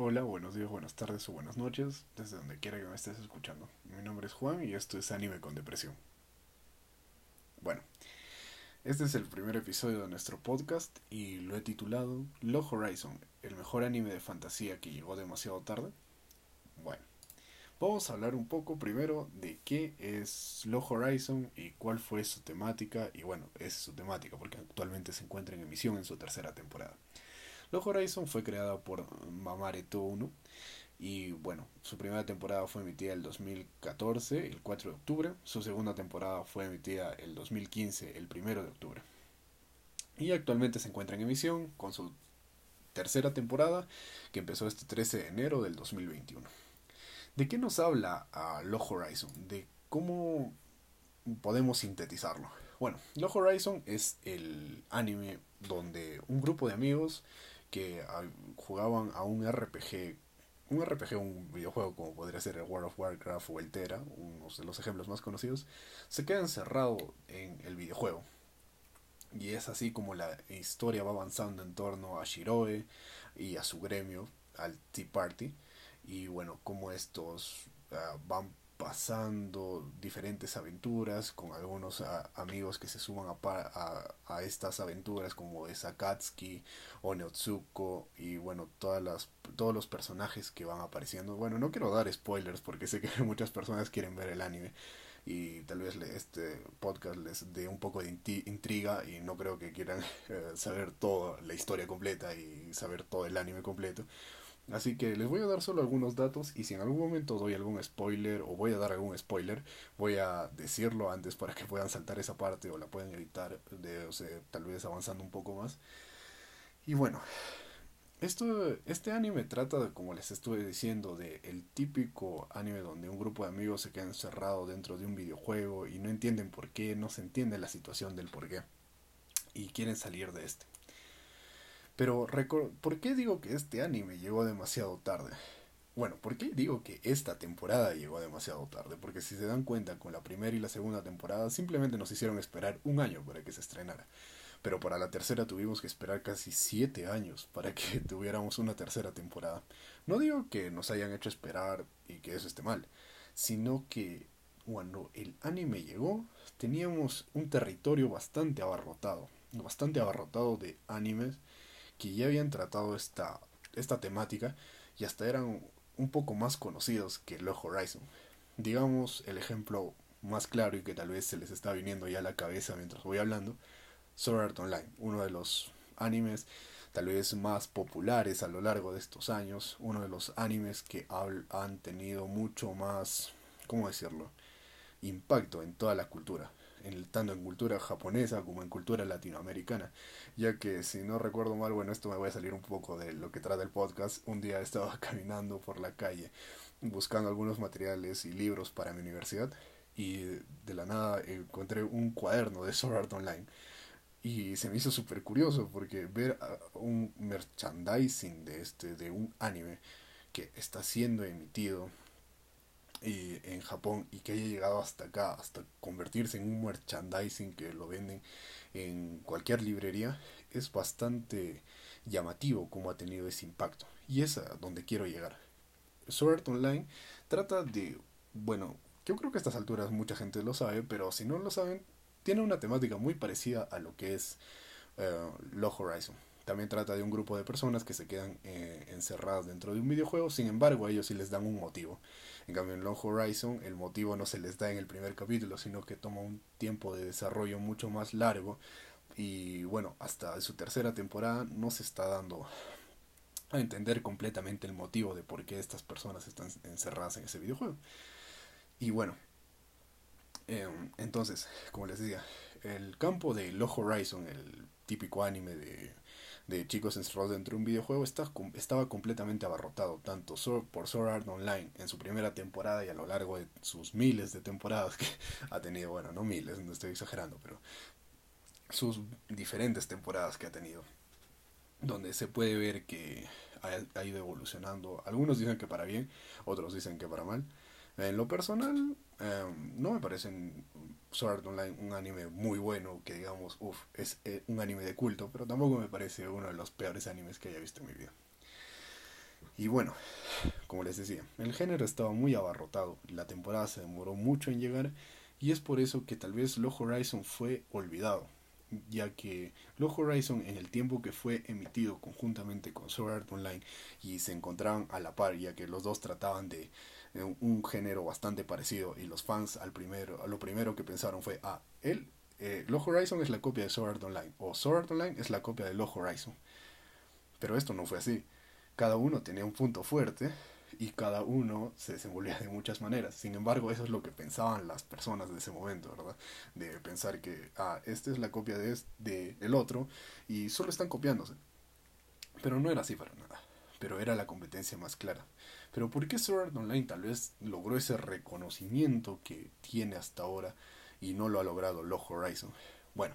Hola, buenos días, buenas tardes o buenas noches, desde donde quiera que me estés escuchando. Mi nombre es Juan y esto es Anime con Depresión. Bueno, este es el primer episodio de nuestro podcast y lo he titulado Log Horizon, el mejor anime de fantasía que llegó demasiado tarde. Bueno, vamos a hablar un poco primero de qué es Log Horizon y cuál fue su temática. Y bueno, es su temática porque actualmente se encuentra en emisión en su tercera temporada. Log Horizon fue creada por Mamare Uno y bueno, su primera temporada fue emitida el 2014, el 4 de octubre. Su segunda temporada fue emitida el 2015, el 1 de octubre. Y actualmente se encuentra en emisión con su tercera temporada que empezó este 13 de enero del 2021. ¿De qué nos habla a Log Horizon? De cómo podemos sintetizarlo. Bueno, Log Horizon es el anime donde un grupo de amigos que ah, jugaban a un RPG, un RPG, un videojuego como podría ser el World of Warcraft o el Tera, unos de los ejemplos más conocidos, se queda encerrado en el videojuego. Y es así como la historia va avanzando en torno a Shiroe y a su gremio, al Tea Party, y bueno, como estos ah, van pasando diferentes aventuras con algunos amigos que se suman a, a, estas aventuras como es Akatsuki o Neotsuko y bueno todas las todos los personajes que van apareciendo. Bueno no quiero dar spoilers porque sé que muchas personas quieren ver el anime y tal vez este podcast les dé un poco de intriga y no creo que quieran eh, saber toda la historia completa y saber todo el anime completo Así que les voy a dar solo algunos datos y si en algún momento doy algún spoiler o voy a dar algún spoiler, voy a decirlo antes para que puedan saltar esa parte o la puedan editar, de, o sea, tal vez avanzando un poco más. Y bueno, esto, este anime trata, como les estuve diciendo, de el típico anime donde un grupo de amigos se queda encerrado dentro de un videojuego y no entienden por qué, no se entiende la situación del por qué y quieren salir de este. Pero, ¿por qué digo que este anime llegó demasiado tarde? Bueno, ¿por qué digo que esta temporada llegó demasiado tarde? Porque si se dan cuenta, con la primera y la segunda temporada simplemente nos hicieron esperar un año para que se estrenara. Pero para la tercera tuvimos que esperar casi siete años para que tuviéramos una tercera temporada. No digo que nos hayan hecho esperar y que eso esté mal, sino que cuando el anime llegó teníamos un territorio bastante abarrotado, bastante abarrotado de animes que ya habían tratado esta, esta temática y hasta eran un poco más conocidos que Log Horizon. Digamos el ejemplo más claro y que tal vez se les está viniendo ya a la cabeza mientras voy hablando, Sword Art Online, uno de los animes tal vez más populares a lo largo de estos años, uno de los animes que han tenido mucho más, ¿cómo decirlo?, impacto en toda la cultura tanto en cultura japonesa como en cultura latinoamericana, ya que si no recuerdo mal, bueno, esto me voy a salir un poco de lo que trata el podcast, un día estaba caminando por la calle buscando algunos materiales y libros para mi universidad y de la nada encontré un cuaderno de Sword Online. Y se me hizo súper curioso porque ver un merchandising de este de un anime que está siendo emitido en Japón y que haya llegado hasta acá, hasta convertirse en un merchandising que lo venden en cualquier librería, es bastante llamativo como ha tenido ese impacto. Y es a donde quiero llegar. Sword Online trata de, bueno, yo creo que a estas alturas mucha gente lo sabe, pero si no lo saben, tiene una temática muy parecida a lo que es uh, Horizon. También trata de un grupo de personas que se quedan eh, encerradas dentro de un videojuego, sin embargo a ellos sí les dan un motivo. En cambio en Long Horizon el motivo no se les da en el primer capítulo, sino que toma un tiempo de desarrollo mucho más largo y bueno, hasta su tercera temporada no se está dando a entender completamente el motivo de por qué estas personas están encerradas en ese videojuego. Y bueno, em, entonces, como les decía, el campo de Long Horizon, el típico anime de de chicos encerrados dentro de un videojuego estaba completamente abarrotado, tanto por Sword Art Online en su primera temporada y a lo largo de sus miles de temporadas que ha tenido, bueno, no miles, no estoy exagerando, pero sus diferentes temporadas que ha tenido, donde se puede ver que ha, ido evolucionando. Algunos dicen que para bien, otros dicen que para mal. En lo personal, em, no me parecen Sword Online un anime muy bueno, que digamos, uff, es un anime de culto, pero tampoco me parece uno de los peores animes que haya visto en mi vida. Y bueno, como les decía, el género estaba muy abarrotado, la temporada se demoró mucho en llegar y es por eso que tal vez Low Horizon fue olvidado, ya que Low Horizon en el tiempo que fue emitido conjuntamente con Sword Art Online y se encontraban a la par, ya que los dos trataban de un género bastante parecido y los fans al primero, lo primero que pensaron fue, ah, él, eh, Horizon es la copia de Sword Art Online o Sword Art Online es la copia de Low Horizon. Pero esto no fue así cada uno tenía un punto fuerte y cada uno se desenvolvía de muchas maneras. Sin embargo, eso es lo que pensaban las personas de ese momento, ¿verdad? De pensar que, ah, esta es la copia de, este, del otro y solo están copiándose. Pero no era así para nada. Pero era la competencia más clara. Pero ¿por qué Sword Art Online tal vez logró ese reconocimiento que tiene hasta ahora y no lo ha logrado Low Horizon? Bueno,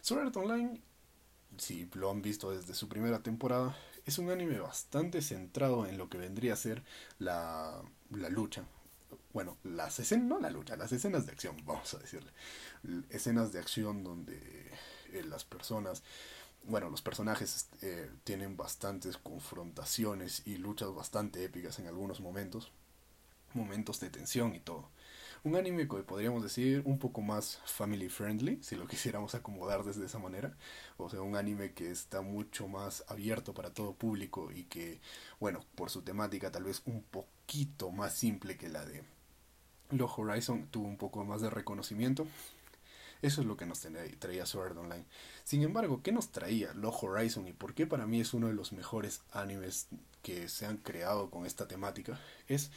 Sword Art Online, si lo han visto desde su primera temporada, es un anime bastante centrado en lo que vendría a ser la, la lucha. Bueno, las escenas, no la lucha, las escenas de acción, vamos a decirle. Escenas de acción donde eh, las personas, bueno, los personajes eh, tienen bastantes confrontaciones y luchas bastante épicas en algunos momentos. Momentos de tensión y todo. Un anime que podríamos decir un poco más family friendly, si lo quisiéramos acomodar desde esa manera. O sea, un anime que está mucho más abierto para todo público y que, bueno, por su temática tal vez un poquito más simple que la de Low Horizon, tuvo un poco más de reconocimiento. Eso es lo que nos traía Sword Online. Sin embargo, ¿qué nos traía Low Horizon y por qué para mí es uno de los mejores animes que se han creado con esta temática? Es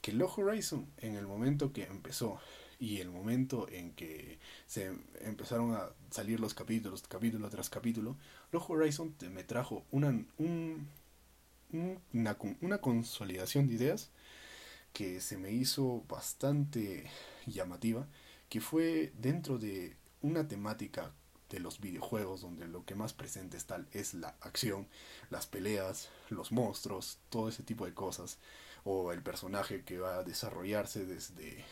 que Low Horizon en el momento que empezó y el momento en que se empezaron a salir los capítulos, capítulo tras capítulo, Low Horizon me trajo una, una, una consolidación de ideas que se me hizo bastante llamativa, que fue dentro de una temática de los videojuegos donde lo que más presente está es la acción, las peleas, los monstruos, todo ese tipo de cosas o el personaje que va a desarrollarse desde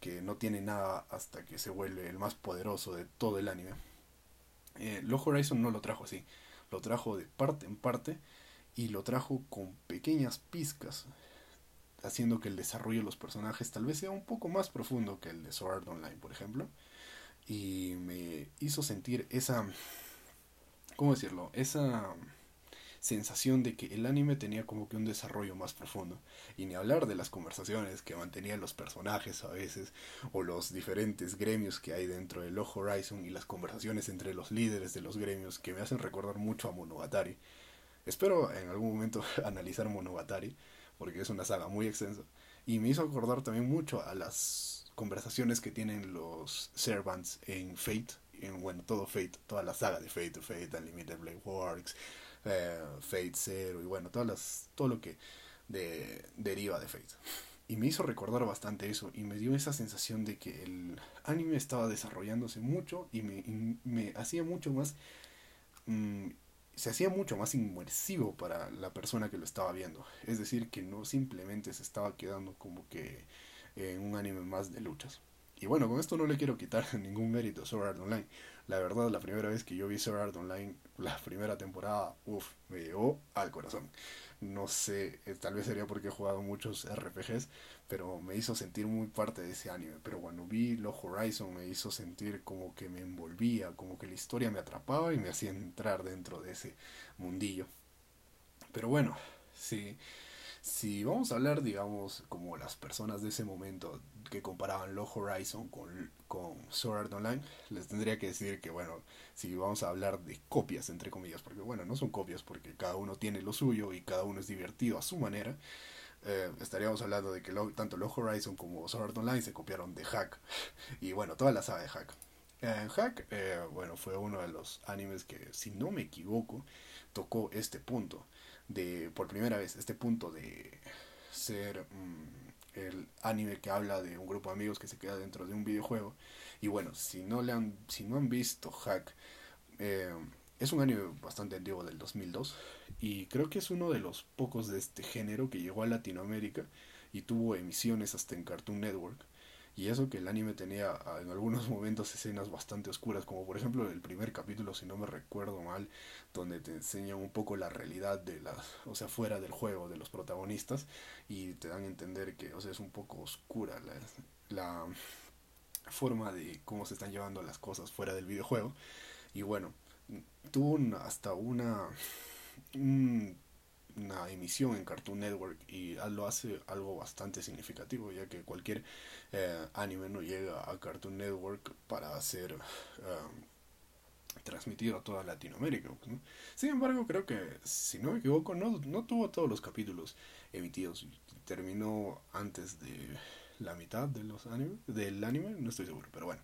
que no tiene nada hasta que se vuelve el más poderoso de todo el anime. Eh, Horizon no lo trajo así, lo trajo de parte en parte y lo trajo con pequeñas pizcas, haciendo que el desarrollo de los personajes tal vez sea un poco más profundo que el de Sword Online, por ejemplo, y me hizo sentir esa, ¿cómo decirlo? Esa sensación de que el anime tenía como que un desarrollo más profundo. Y ni hablar de las conversaciones que mantenían los personajes a veces, o los diferentes gremios que hay dentro de Low Horizon y las conversaciones entre los líderes de los gremios que me hacen recordar mucho a Monogatari. Espero en algún momento analizar Monogatari, porque es una saga muy extensa. Y me hizo acordar también mucho a las conversaciones que tienen los Servants en Fate, en bueno, todo Fate, toda la saga de Fate, Fate, Unlimited Blade Works, eh, Fate Zero y bueno, todas las, todo lo que de, deriva de Fate. Y me hizo recordar bastante eso y me dio esa sensación de que el anime estaba desarrollándose mucho y me, me hacía mucho más... Mm, se hacía mucho más inmersivo para la persona que lo estaba viendo. Es decir, que no simplemente se estaba quedando como que en un anime más de luchas. Y bueno, con esto no le quiero quitar ningún mérito a Sword Art Online. La verdad, la primera vez que yo vi Sword Art Online, la primera temporada, uff, me llegó al corazón. No sé, eh, tal vez sería porque he jugado muchos RPGs, pero me hizo sentir muy parte de ese anime. Pero cuando vi Low Horizon me hizo sentir como que me envolvía, como que la historia me atrapaba y me hacía entrar dentro de ese mundillo. Pero bueno, sí. Si vamos a hablar, digamos, como las personas de ese momento que comparaban Low Horizon con, con Sword Art Online, les tendría que decir que, bueno, si vamos a hablar de copias, entre comillas, porque, bueno, no son copias porque cada uno tiene lo suyo y cada uno es divertido a su manera, eh, estaríamos hablando de que tanto Low Horizon como Sword Art Online se copiaron de Hack. Y, bueno, toda la saga de Hack. En Hack, eh, bueno, fue uno de los animes que, si no me equivoco, tocó este punto de, por primera vez, este punto de ser mm, el anime que habla de un grupo de amigos que se queda dentro de un videojuego. Y bueno, si no, le han, si no han visto Hack, eh, es un anime bastante antiguo del 2002 y creo que es uno de los pocos de este género que llegó a Latinoamérica y tuvo emisiones hasta en Cartoon Network. Y eso que el anime tenía ah, en algunos momentos escenas bastante oscuras, como por ejemplo el primer capítulo, si no me recuerdo mal, donde te enseñan un poco la realidad de las, o sea, fuera del juego de los protagonistas y te dan a entender que, o sea, es un poco oscura la, la forma de cómo se están llevando las cosas fuera del videojuego. Y bueno, tuvo hasta una una emisión en Cartoon Network y lo hace algo bastante significativo ya que cualquier eh, anime no llega a Cartoon Network para ser um, transmitido a toda Latinoamérica. Sin embargo, creo que, si no me equivoco, no, no tuvo todos los capítulos emitidos. Terminó antes de la mitad de los del anime, no estoy seguro, pero bueno.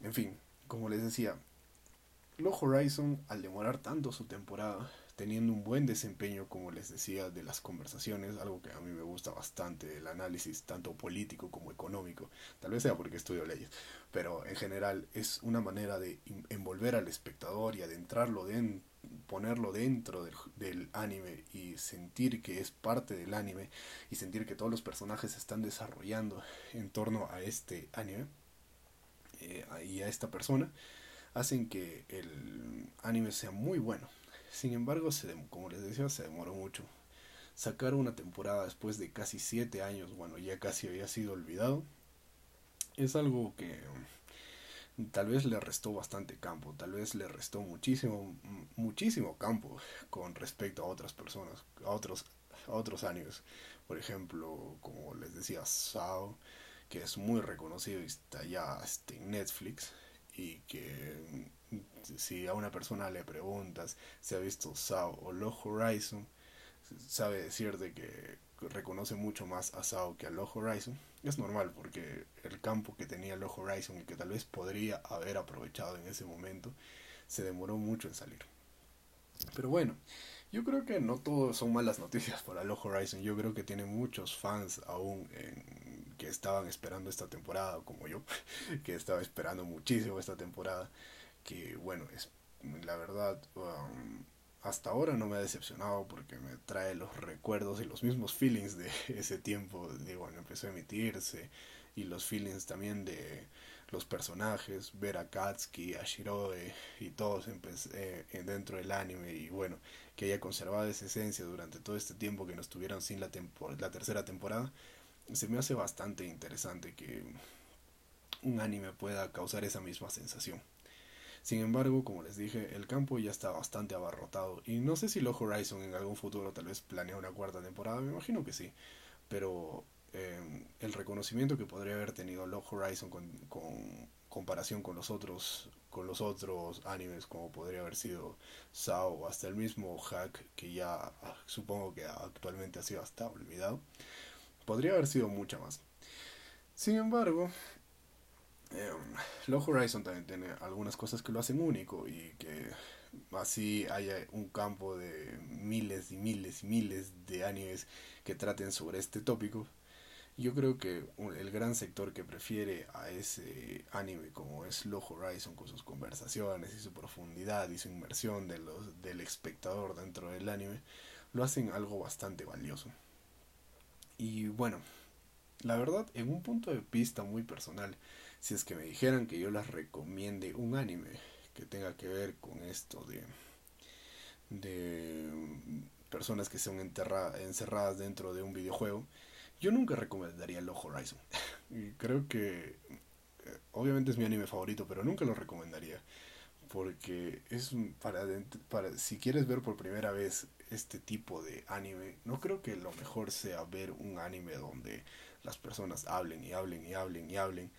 En fin, como les decía, Horizon, al demorar tanto su temporada, teniendo un buen desempeño, como les decía, de las conversaciones, algo que a mí me gusta bastante, el análisis tanto político como económico, tal vez sea porque estudio leyes, pero en general es una manera de envolver al espectador y adentrarlo, de ponerlo dentro del, anime y sentir que es parte del anime y sentir que todos los personajes se están desarrollando en torno a este anime eh, y a esta persona, hacen que el anime sea muy bueno sin embargo, se, como les decía, se demoró mucho. Sacar una temporada después de casi siete años, bueno, ya casi había sido olvidado, es algo que mm, tal vez le restó bastante campo, tal vez le restó muchísimo, muchísimo campo con respecto a otras personas, a otros, a otros años. Por ejemplo, como les decía, Sao, que es muy reconocido y está ya este, en Netflix, y que si a una persona le preguntas si ha visto Sao o Low Horizon, sabe decirte que reconoce mucho más a Sao que a Low Horizon. Es normal porque el campo que tenía Low Horizon y que tal vez podría haber aprovechado en ese momento, se demoró mucho en salir. Pero bueno, yo creo que no todo son malas noticias para Low Horizon. Yo creo que tiene muchos fans aún que estaban esperando esta temporada, como yo, que estaba esperando muchísimo esta temporada que bueno, es la verdad um, hasta ahora no me ha decepcionado porque me trae los recuerdos y los mismos feelings de ese tiempo de bueno, empezó a emitirse y los feelings también de los personajes, ver a Katsuki, a Shiroe y todos eh, dentro del anime y bueno, que haya conservado esa esencia durante todo este tiempo que nos tuvieron sin la, la tercera temporada, se me hace bastante interesante que un anime pueda causar esa misma sensación. Sin embargo, como les dije, el campo ya está bastante abarrotado y no sé si Low Horizon en algún futuro tal vez planea una cuarta temporada, me imagino que sí, pero em, el reconocimiento que podría haber tenido Low Horizon con, con comparación con los otros con los otros animes como podría haber sido Sao o hasta el mismo Hack que ya ah, supongo que actualmente ha sido hasta olvidado podría haber sido mucha más sin embargo eh, Horizon también tiene algunas cosas que lo hacen único y que así haya un campo de miles y miles y miles de animes que traten sobre este tópico. Yo creo que el gran sector que prefiere a ese anime como es Low Horizon con sus conversaciones y su profundidad y su inmersión de los, del espectador dentro del anime lo hacen algo bastante valioso. Y bueno, la verdad, en un punto de vista muy personal, si es que me dijeran que yo les recomiende un anime que tenga que ver con esto de de personas que son encerradas dentro de un videojuego, yo nunca recomendaría Low Horizon. y creo que eh, obviamente es mi anime favorito, pero nunca lo recomendaría porque es para, para si quieres ver por primera vez este tipo de anime, no creo que lo mejor sea ver un anime donde las personas hablen y hablen y hablen y hablen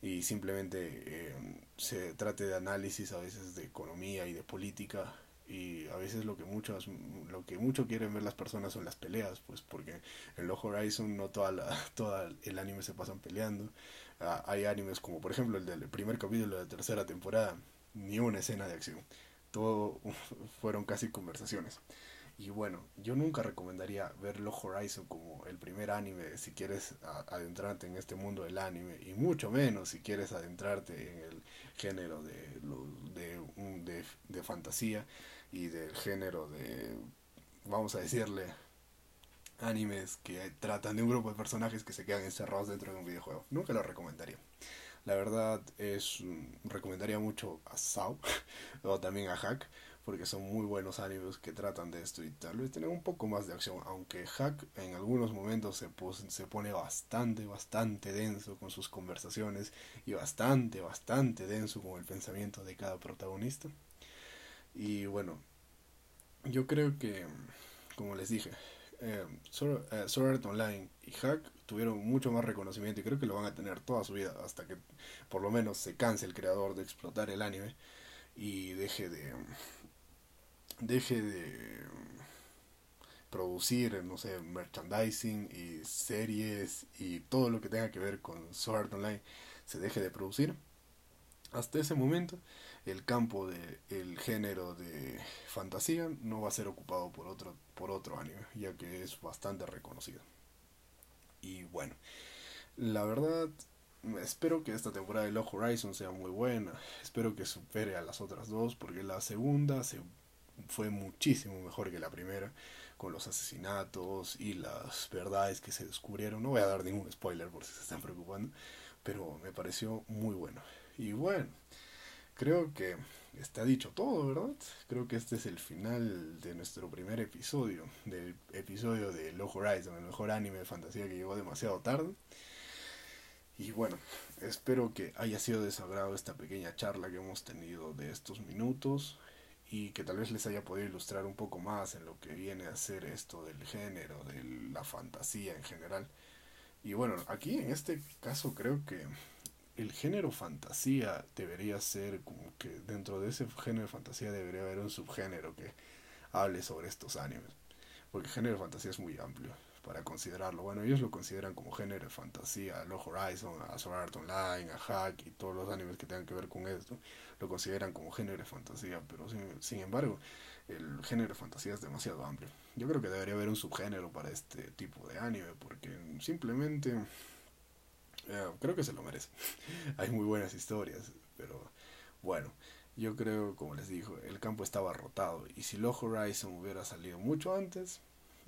y simplemente eh, se trate de análisis a veces de economía y de política y a veces lo que muchos lo que mucho quieren ver las personas son las peleas pues porque en Low Horizon no toda la, toda el anime se pasan peleando. Ah, hay animes como por ejemplo el del primer capítulo de la tercera temporada ni una escena de acción todo fueron casi conversaciones y bueno, yo nunca recomendaría ver Low Horizon como el primer anime si quieres adentrarte en este mundo del anime, y mucho menos si quieres adentrarte en el género de, de, de, de fantasía y del género de, vamos a decirle, animes que tratan de un grupo de personajes que se quedan encerrados dentro de un videojuego. Nunca lo recomendaría. La verdad es recomendaría mucho a Sao o también a Hack porque son muy buenos animes que tratan de esto y tal vez tienen un poco más de acción, aunque Hack en algunos momentos se, pone bastante, bastante denso con sus conversaciones y bastante, bastante denso con el pensamiento de cada protagonista. Y bueno, yo creo que, como les dije, eh, Sword, Art Online y Hack tuvieron mucho más reconocimiento y creo que lo van a tener toda su vida hasta que por lo menos se canse el creador de explotar el anime y deje de deje de producir, no sé, merchandising y series y todo lo que tenga que ver con Sword Online se deje de producir. Hasta ese momento, el campo del el género de fantasía no va a ser ocupado por otro, por otro anime, ya que es bastante reconocido. Y bueno, la verdad, espero que esta temporada de Log Horizon sea muy buena. Espero que supere a las otras dos, porque la segunda se fue muchísimo mejor que la primera, con los asesinatos y las verdades que se descubrieron. No voy a dar ningún spoiler por si se están preocupando, pero me pareció muy bueno. Y bueno, creo que está dicho todo, ¿verdad? Creo que este es el final de nuestro primer episodio, del episodio de Low Horizon, el mejor anime de fantasía que llegó demasiado tarde. Y bueno, espero que haya sido de esta pequeña charla que hemos tenido de estos minutos y que tal vez les haya podido ilustrar un poco más en lo que viene a ser esto del género, de la fantasía en general. Y bueno, aquí en este caso creo que el género fantasía debería ser como que dentro de ese género de fantasía debería haber un subgénero que hable sobre estos animes. Porque el género de fantasía es muy amplio para considerarlo. Bueno, ellos lo consideran como género de fantasía, a Horizon, a Sword Art Online, a Hack y todos los animes que tengan que ver con esto lo consideran como género de fantasía, pero sin, sin embargo, el género de fantasía es demasiado amplio. Yo creo que debería haber un subgénero para este tipo de anime, porque simplemente eh, creo que se lo merece. Hay muy buenas historias, pero bueno, yo creo, como les digo, el campo estaba rotado y si Log Horizon hubiera salido mucho antes,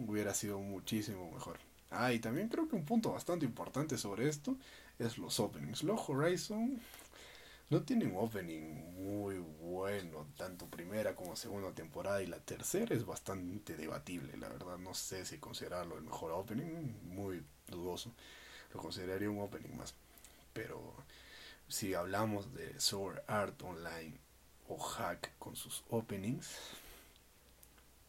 hubiera sido muchísimo mejor. Ah, y también creo que un punto bastante importante sobre esto es los openings. Log Horizon no tiene un opening muy bueno, tanto primera como segunda temporada, y la tercera es bastante debatible, la verdad. No sé si considerarlo el mejor opening, muy dudoso. Lo consideraría un opening más. Pero si hablamos de Sword Art Online o Hack con sus openings,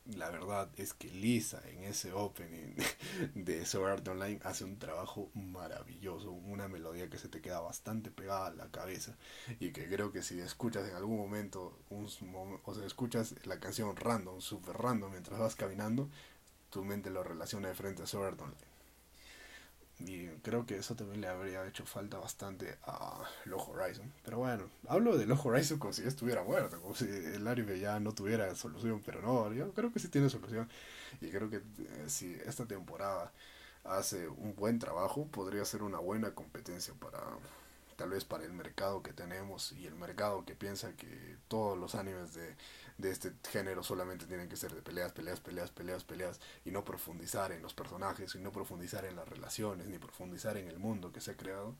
la verdad es que Lisa en ese opening de Sword Art Online hace un trabajo maravilloso, una melodía que se te queda bastante pegada a la cabeza y que creo que si escuchas en algún momento un, o sea, escuchas la canción random, super random mientras vas caminando, tu mente lo relaciona de frente a Sword Art Online. Y creo que eso también le habría hecho falta bastante a Low Horizon. Pero bueno, hablo de Low Horizon como si ya estuviera muerto, como si el anime ya no tuviera solución. Pero no, yo creo que sí tiene solución. Y creo que eh, si esta temporada hace un buen trabajo, podría ser una buena competencia para tal vez para el mercado que tenemos y el mercado que piensa que todos los animes de de este género solamente tienen que ser de peleas, peleas, peleas, peleas, peleas y no profundizar en los personajes y no profundizar en las relaciones ni profundizar en el mundo que se ha creado.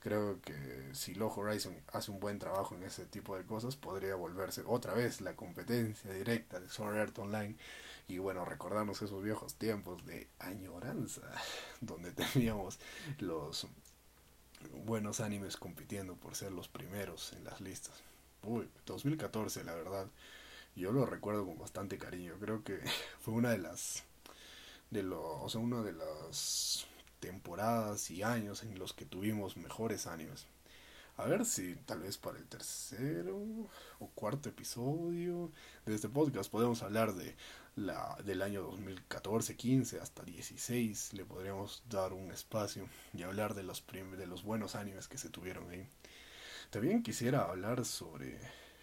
Creo que si Low Horizon hace un buen trabajo en ese tipo de cosas, podría volverse otra vez la competencia directa de Sword Art Online y bueno, recordarnos esos viejos tiempos de añoranza, donde teníamos los buenos animes compitiendo por ser los primeros en las listas. Uy, 2014, la verdad yo lo recuerdo con bastante cariño. Creo que fue una de las de lo, o sea, una de las temporadas y años en los que tuvimos mejores animes. A ver si tal vez para el tercero o cuarto episodio de este podcast podemos hablar de la del año 2014, 15 hasta 16. Le podríamos dar un espacio y hablar de los de los buenos animes que se tuvieron ahí. También quisiera hablar sobre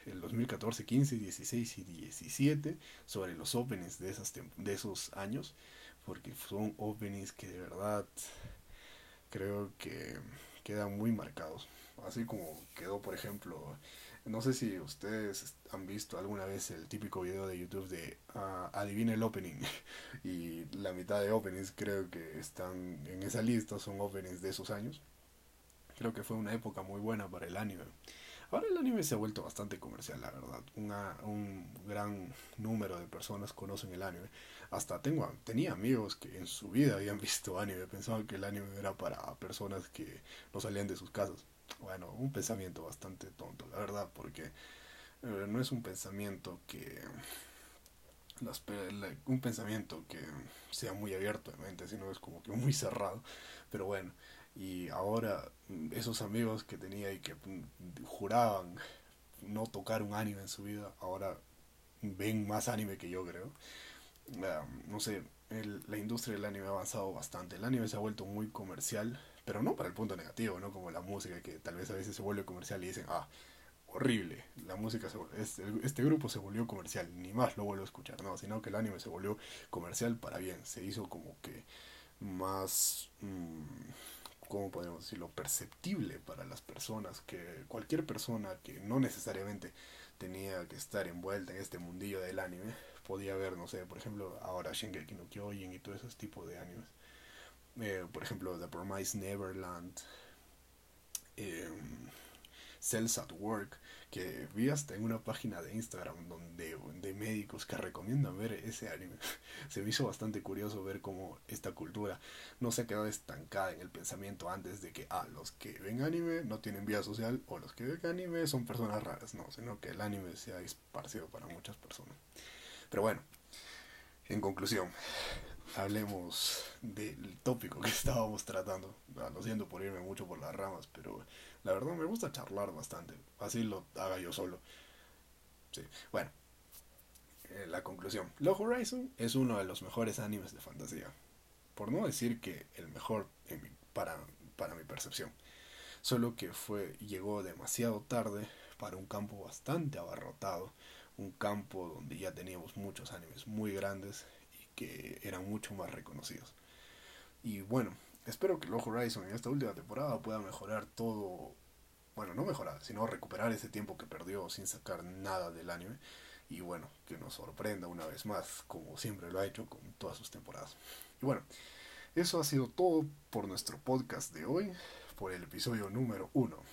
el 2014, 15, 16 y 17 sobre los openings de, esas de esos años, porque son openings que de verdad creo que quedan muy marcados. Así como quedó, por ejemplo, No sé si ustedes han visto alguna vez el típico video de YouTube de uh, Adivina el opening. y la mitad de openings creo que están en esa lista, son openings de esos años. Creo que fue una época muy buena para el anime. Ahora el anime se ha vuelto bastante comercial, la verdad. Una, un gran número de personas conocen el anime. Hasta tengo, tenía amigos que en su vida habían visto anime, pensaban que el anime era para personas que no salían de sus casas. Bueno, un pensamiento bastante tonto, la verdad, porque eh, no es un pensamiento que un pensamiento que sea muy abierto de mente, sino es como que muy cerrado. Pero bueno, y ahora mm, esos amigos que tenía y que mm, juraban no tocar un anime en su vida, ahora ven más anime que yo creo. no sé, la industria del anime ha avanzado bastante. El anime se ha vuelto muy comercial, pero no para el punto negativo, ¿no? Como la música, que tal vez a veces se vuelve comercial y dicen, ah, horrible, la música, se, este, grupo se volvió comercial, ni más lo vuelvo a escuchar, no, sino que el anime se volvió comercial para bien, se hizo como que más, mmm, ¿cómo podemos decirlo?, perceptible para las personas, que cualquier persona que no necesariamente tenía que estar envuelta en este mundillo del anime, podía ver, no sé, por ejemplo, ahora Shingeki no Kyojin y todo ese tipo de animes. Eh, por ejemplo, The Promised Neverland, eh, Cells at Work, que vi hasta en una página de Instagram donde de médicos que recomiendan ver ese anime. se me hizo bastante curioso ver cómo esta cultura no se ha quedado estancada en el pensamiento antes de que ah, los que ven anime no tienen vida social o los que ven anime son personas raras, no, sino que el anime se ha esparcido para muchas personas. Pero bueno, en conclusión, hablemos del tópico que estábamos tratando. Ah, lo siento por irme mucho por las ramas, pero la verdad me gusta charlar bastante. Así lo haga yo solo. Sí, bueno. Eh, la conclusión. Log Horizon es uno de los mejores animes de fantasía. Por no decir que el mejor para, para mi percepción. Solo que fue llegó demasiado tarde para un campo bastante abarrotado. Un campo donde ya teníamos muchos animes muy grandes que eran mucho más reconocidos. Y bueno, espero que Log Horizon en esta última temporada pueda mejorar todo. Bueno, no mejorar, sino recuperar ese tiempo que perdió sin sacar nada del anime. Y bueno, que nos sorprenda una vez más, como siempre lo ha hecho con todas sus temporadas. Y bueno, eso ha sido todo por nuestro podcast de hoy, por el episodio número uno.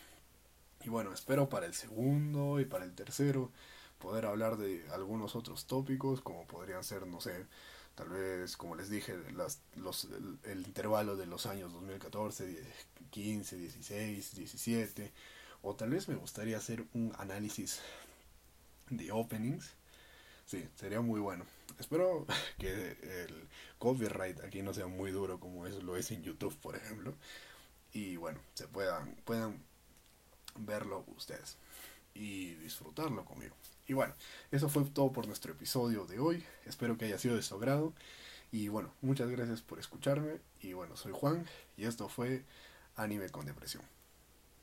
Y bueno, espero para el segundo y para el tercero poder hablar de algunos otros tópicos, como podrían ser, no sé, tal vez, como les dije, las, los, el, intervalo de los años 2014, 15, 16, 17, o tal vez me gustaría hacer un análisis de openings. Sí, sería muy bueno. Espero que el copyright aquí no sea muy duro como es, lo es en YouTube, por ejemplo. Y bueno, se puedan, puedan verlo ustedes y disfrutarlo conmigo. Y bueno, eso fue todo por nuestro episodio de hoy. Espero que haya sido de su agrado. Y bueno, muchas gracias por escucharme. Y bueno, soy Juan y esto fue Anime con Depresión.